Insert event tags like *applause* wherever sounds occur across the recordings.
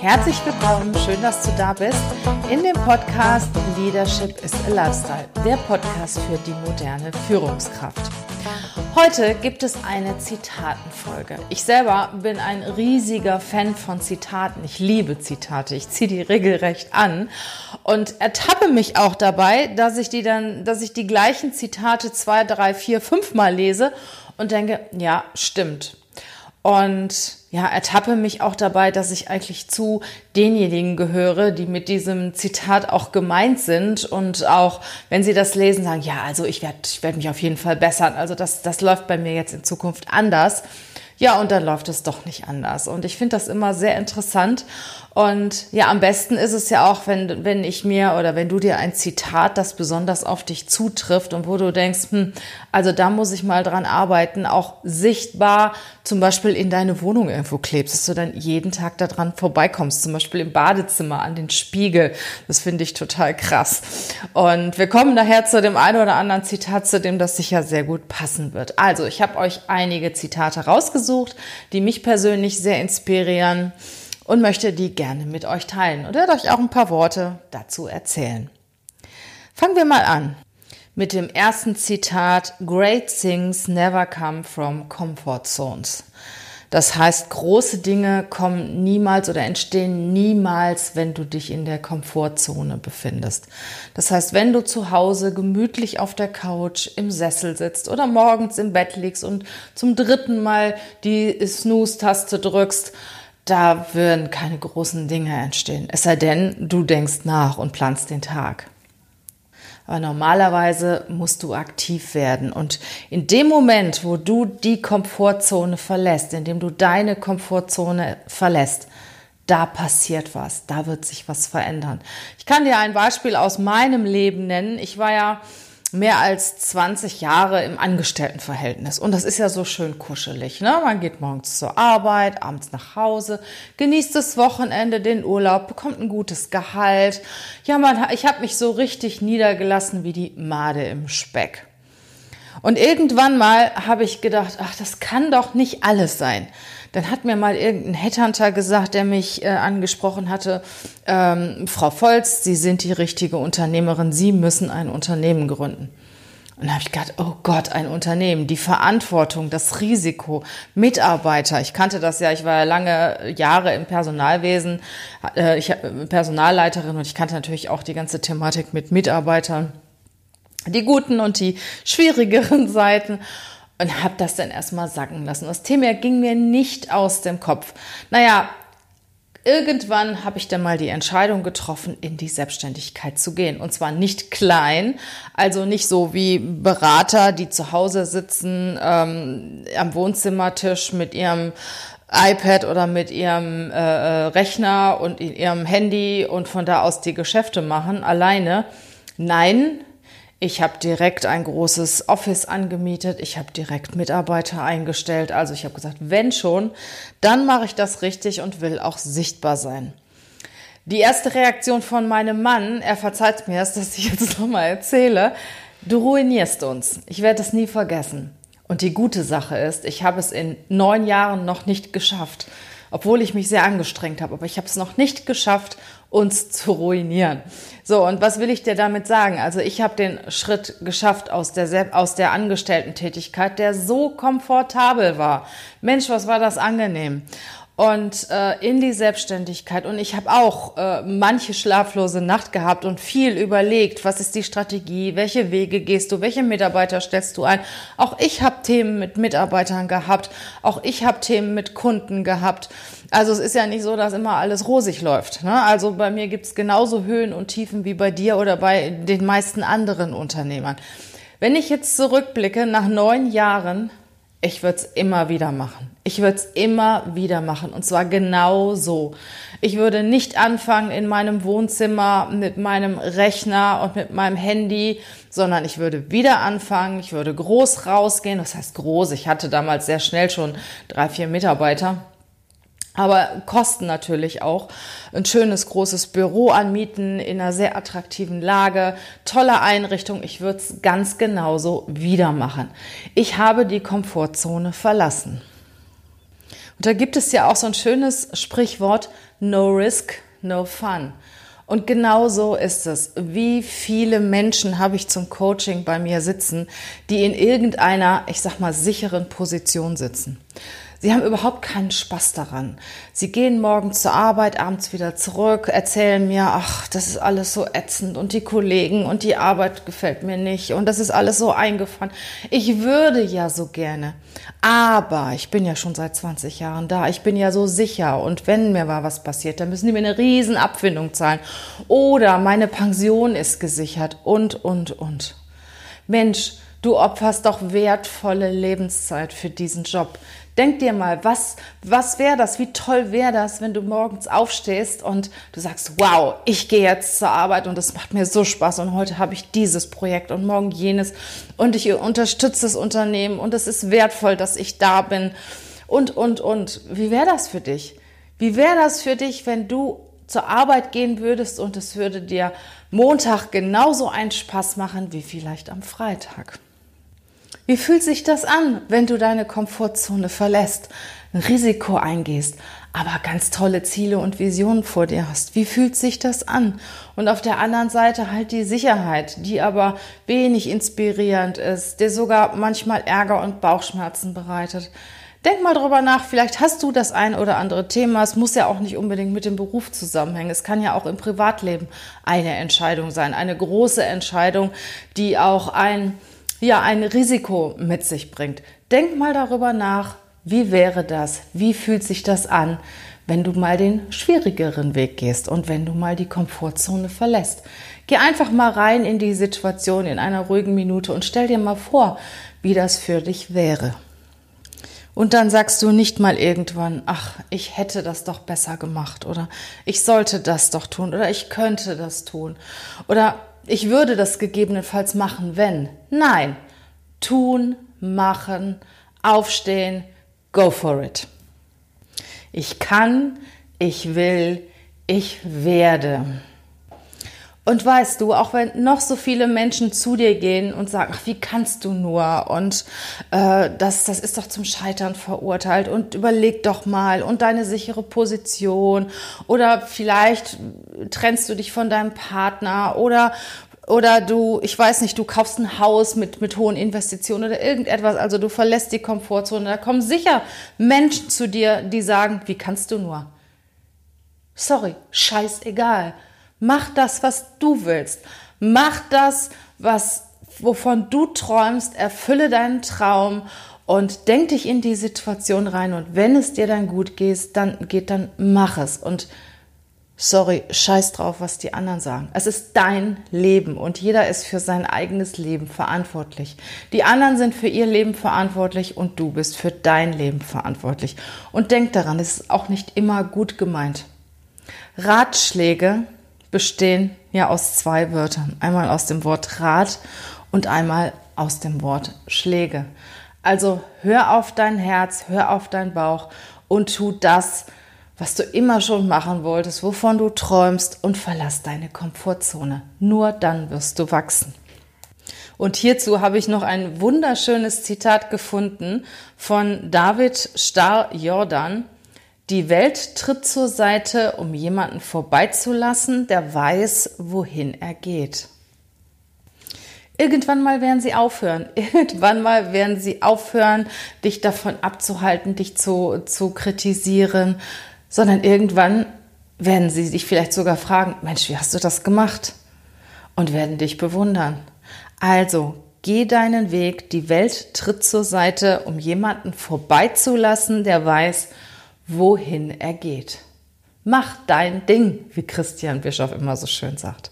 Herzlich willkommen, schön, dass du da bist in dem Podcast Leadership is a Lifestyle, der Podcast für die moderne Führungskraft. Heute gibt es eine Zitatenfolge. Ich selber bin ein riesiger Fan von Zitaten. Ich liebe Zitate. Ich ziehe die regelrecht an und ertappe mich auch dabei, dass ich die dann, dass ich die gleichen Zitate zwei, drei, vier, fünf Mal lese und denke, ja, stimmt. Und ja, ertappe mich auch dabei, dass ich eigentlich zu denjenigen gehöre, die mit diesem Zitat auch gemeint sind und auch, wenn sie das lesen, sagen, ja, also ich werde ich werd mich auf jeden Fall bessern. Also das, das läuft bei mir jetzt in Zukunft anders. Ja, und dann läuft es doch nicht anders. Und ich finde das immer sehr interessant. Und ja, am besten ist es ja auch, wenn, wenn ich mir oder wenn du dir ein Zitat, das besonders auf dich zutrifft und wo du denkst, hm, also da muss ich mal dran arbeiten, auch sichtbar zum Beispiel in deine Wohnung irgendwo klebst, dass du dann jeden Tag daran vorbeikommst, zum Beispiel im Badezimmer an den Spiegel. Das finde ich total krass. Und wir kommen daher zu dem einen oder anderen Zitat, zu dem das sicher sehr gut passen wird. Also, ich habe euch einige Zitate rausgesucht, die mich persönlich sehr inspirieren und möchte die gerne mit euch teilen und werde euch auch ein paar Worte dazu erzählen. Fangen wir mal an mit dem ersten Zitat Great things never come from comfort zones. Das heißt, große Dinge kommen niemals oder entstehen niemals, wenn du dich in der Komfortzone befindest. Das heißt, wenn du zu Hause gemütlich auf der Couch im Sessel sitzt oder morgens im Bett liegst und zum dritten Mal die Snooze-Taste drückst, da würden keine großen Dinge entstehen. Es sei denn, du denkst nach und planst den Tag. Aber normalerweise musst du aktiv werden. Und in dem Moment, wo du die Komfortzone verlässt, in dem du deine Komfortzone verlässt, da passiert was, da wird sich was verändern. Ich kann dir ein Beispiel aus meinem Leben nennen. Ich war ja mehr als 20 Jahre im Angestelltenverhältnis. Und das ist ja so schön kuschelig. Ne? Man geht morgens zur Arbeit, abends nach Hause, genießt das Wochenende, den Urlaub, bekommt ein gutes Gehalt. Ja, man, ich habe mich so richtig niedergelassen wie die Made im Speck. Und irgendwann mal habe ich gedacht, ach, das kann doch nicht alles sein. Dann hat mir mal irgendein Headhunter gesagt, der mich äh, angesprochen hatte, ähm, Frau Volz, Sie sind die richtige Unternehmerin, Sie müssen ein Unternehmen gründen. Und da habe ich gedacht, oh Gott, ein Unternehmen, die Verantwortung, das Risiko, Mitarbeiter. Ich kannte das ja, ich war ja lange Jahre im Personalwesen, äh, ich Personalleiterin und ich kannte natürlich auch die ganze Thematik mit Mitarbeitern, die guten und die schwierigeren *laughs* Seiten und habe das dann erstmal sacken lassen. Das Thema ging mir nicht aus dem Kopf. Naja, irgendwann habe ich dann mal die Entscheidung getroffen, in die Selbstständigkeit zu gehen. Und zwar nicht klein, also nicht so wie Berater, die zu Hause sitzen ähm, am Wohnzimmertisch mit ihrem iPad oder mit ihrem äh, äh Rechner und ihrem Handy und von da aus die Geschäfte machen, alleine. Nein, ich habe direkt ein großes Office angemietet. Ich habe direkt Mitarbeiter eingestellt. Also ich habe gesagt, wenn schon, dann mache ich das richtig und will auch sichtbar sein. Die erste Reaktion von meinem Mann, er verzeiht mir es, dass ich jetzt *laughs* nochmal erzähle, du ruinierst uns. Ich werde es nie vergessen. Und die gute Sache ist, ich habe es in neun Jahren noch nicht geschafft, obwohl ich mich sehr angestrengt habe, aber ich habe es noch nicht geschafft, uns zu ruinieren. So, und was will ich dir damit sagen? Also ich habe den Schritt geschafft aus der, aus der Angestellten-Tätigkeit, der so komfortabel war. Mensch, was war das angenehm und äh, in die Selbstständigkeit. Und ich habe auch äh, manche schlaflose Nacht gehabt und viel überlegt, was ist die Strategie, welche Wege gehst du, welche Mitarbeiter stellst du ein. Auch ich habe Themen mit Mitarbeitern gehabt, auch ich habe Themen mit Kunden gehabt. Also es ist ja nicht so, dass immer alles rosig läuft. Ne? Also bei mir gibt's genauso Höhen und Tiefen wie bei dir oder bei den meisten anderen Unternehmern. Wenn ich jetzt zurückblicke nach neun Jahren Ich würde es immer wieder machen. Ich würde es immer wieder machen. Und zwar genau so. Ich würde nicht anfangen in meinem Wohnzimmer mit meinem Rechner und mit meinem Handy, sondern ich würde wieder anfangen. Ich würde groß rausgehen. Das heißt groß. Ich hatte damals sehr schnell schon drei, vier Mitarbeiter aber kosten natürlich auch. Ein schönes großes Büro anmieten in einer sehr attraktiven Lage, tolle Einrichtung. Ich würde es ganz genauso wieder machen. Ich habe die Komfortzone verlassen. Und da gibt es ja auch so ein schönes Sprichwort, no risk, no fun. Und genau so ist es. Wie viele Menschen habe ich zum Coaching bei mir sitzen, die in irgendeiner, ich sag mal, sicheren Position sitzen. Sie haben überhaupt keinen Spaß daran. Sie gehen morgens zur Arbeit, abends wieder zurück, erzählen mir, ach, das ist alles so ätzend und die Kollegen und die Arbeit gefällt mir nicht und das ist alles so eingefahren. Ich würde ja so gerne, aber ich bin ja schon seit 20 Jahren da, ich bin ja so sicher und wenn mir mal was passiert, dann müssen die mir eine riesen Abfindung zahlen oder meine Pension ist gesichert und, und, und. Mensch, Du opferst doch wertvolle Lebenszeit für diesen Job. Denk dir mal, was, was wäre das? Wie toll wäre das, wenn du morgens aufstehst und du sagst, wow, ich gehe jetzt zur Arbeit und es macht mir so Spaß und heute habe ich dieses Projekt und morgen jenes und ich unterstütze das Unternehmen und es ist wertvoll, dass ich da bin und, und, und. Wie wäre das für dich? Wie wäre das für dich, wenn du zur Arbeit gehen würdest und es würde dir Montag genauso einen Spaß machen wie vielleicht am Freitag? Wie fühlt sich das an, wenn du deine Komfortzone verlässt, ein Risiko eingehst, aber ganz tolle Ziele und Visionen vor dir hast? Wie fühlt sich das an? Und auf der anderen Seite halt die Sicherheit, die aber wenig inspirierend ist, dir sogar manchmal Ärger und Bauchschmerzen bereitet. Denk mal drüber nach, vielleicht hast du das ein oder andere Thema. Es muss ja auch nicht unbedingt mit dem Beruf zusammenhängen. Es kann ja auch im Privatleben eine Entscheidung sein, eine große Entscheidung, die auch ein ja ein Risiko mit sich bringt. Denk mal darüber nach, wie wäre das? Wie fühlt sich das an, wenn du mal den schwierigeren Weg gehst und wenn du mal die Komfortzone verlässt? Geh einfach mal rein in die Situation in einer ruhigen Minute und stell dir mal vor, wie das für dich wäre. Und dann sagst du nicht mal irgendwann, ach, ich hätte das doch besser gemacht oder ich sollte das doch tun oder ich könnte das tun oder ich würde das gegebenenfalls machen, wenn. Nein, tun, machen, aufstehen, go for it. Ich kann, ich will, ich werde. Und weißt du, auch wenn noch so viele Menschen zu dir gehen und sagen, ach, wie kannst du nur? Und äh, das, das ist doch zum Scheitern verurteilt und überleg doch mal und deine sichere Position oder vielleicht trennst du dich von deinem Partner oder oder du, ich weiß nicht, du kaufst ein Haus mit, mit hohen Investitionen oder irgendetwas, also du verlässt die Komfortzone. Da kommen sicher Menschen zu dir, die sagen, wie kannst du nur? Sorry, scheißegal. Mach das, was du willst. Mach das, was, wovon du träumst. Erfülle deinen Traum und denk dich in die Situation rein. Und wenn es dir dann gut geht, dann geht, dann mach es. Und sorry, scheiß drauf, was die anderen sagen. Es ist dein Leben und jeder ist für sein eigenes Leben verantwortlich. Die anderen sind für ihr Leben verantwortlich und du bist für dein Leben verantwortlich. Und denk daran, es ist auch nicht immer gut gemeint. Ratschläge bestehen ja aus zwei Wörtern. Einmal aus dem Wort Rat und einmal aus dem Wort Schläge. Also hör auf dein Herz, hör auf dein Bauch und tu das, was du immer schon machen wolltest, wovon du träumst und verlass deine Komfortzone. Nur dann wirst du wachsen. Und hierzu habe ich noch ein wunderschönes Zitat gefunden von David Starr-Jordan. Die Welt tritt zur Seite, um jemanden vorbeizulassen, der weiß, wohin er geht. Irgendwann mal werden sie aufhören. *laughs* Irgendwann mal werden sie aufhören, dich davon abzuhalten, dich zu, zu kritisieren, sondern irgendwann werden sie dich vielleicht sogar fragen, Mensch, wie hast du das gemacht? Und werden dich bewundern. Also, geh deinen Weg, die Welt tritt zur Seite, um jemanden vorbeizulassen, der weiß, wohin er geht. Mach dein Ding, wie Christian Bischof immer so schön sagt.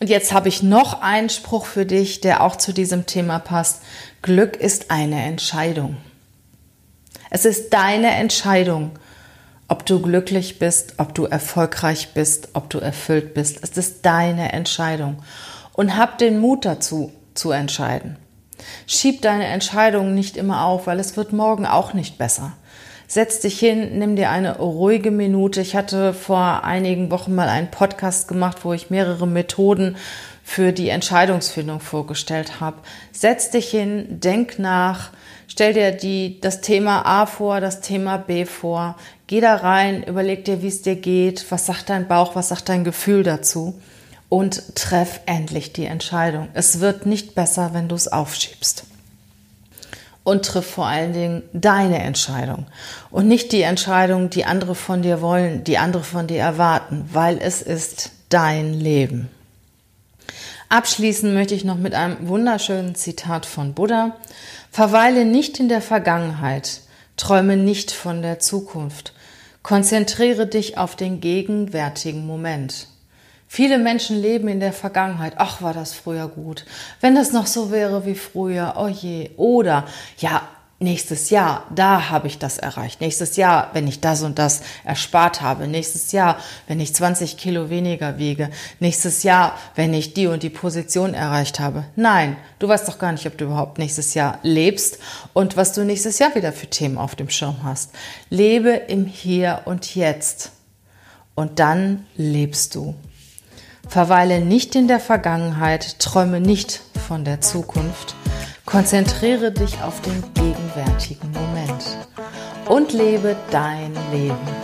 Und jetzt habe ich noch einen Spruch für dich, der auch zu diesem Thema passt. Glück ist eine Entscheidung. Es ist deine Entscheidung, ob du glücklich bist, ob du erfolgreich bist, ob du erfüllt bist. Es ist deine Entscheidung. Und hab den Mut dazu, zu entscheiden. Schieb deine Entscheidungen nicht immer auf, weil es wird morgen auch nicht besser. Setz dich hin, nimm dir eine ruhige Minute. Ich hatte vor einigen Wochen mal einen Podcast gemacht, wo ich mehrere Methoden für die Entscheidungsfindung vorgestellt habe. Setz dich hin, denk nach, stell dir die, das Thema A vor, das Thema B vor. Geh da rein, überleg dir, wie es dir geht, was sagt dein Bauch, was sagt dein Gefühl dazu und treff endlich die Entscheidung. Es wird nicht besser, wenn du es aufschiebst und triff vor allen Dingen deine Entscheidung und nicht die Entscheidung, die andere von dir wollen, die andere von dir erwarten, weil es ist dein Leben. Abschließen möchte ich noch mit einem wunderschönen Zitat von Buddha. Verweile nicht in der Vergangenheit, träume nicht von der Zukunft, konzentriere dich auf den gegenwärtigen Moment. Viele Menschen leben in der Vergangenheit. Ach, war das früher gut. Wenn das noch so wäre wie früher, oh je. Oder, ja, nächstes Jahr, da habe ich das erreicht. Nächstes Jahr, wenn ich das und das erspart habe. Nächstes Jahr, wenn ich 20 Kilo weniger wiege. Nächstes Jahr, wenn ich die und die Position erreicht habe. Nein, du weißt doch gar nicht, ob du überhaupt nächstes Jahr lebst und was du nächstes Jahr wieder für Themen auf dem Schirm hast. Lebe im Hier und Jetzt. Und dann lebst du. Verweile nicht in der Vergangenheit, träume nicht von der Zukunft, konzentriere dich auf den gegenwärtigen Moment und lebe dein Leben.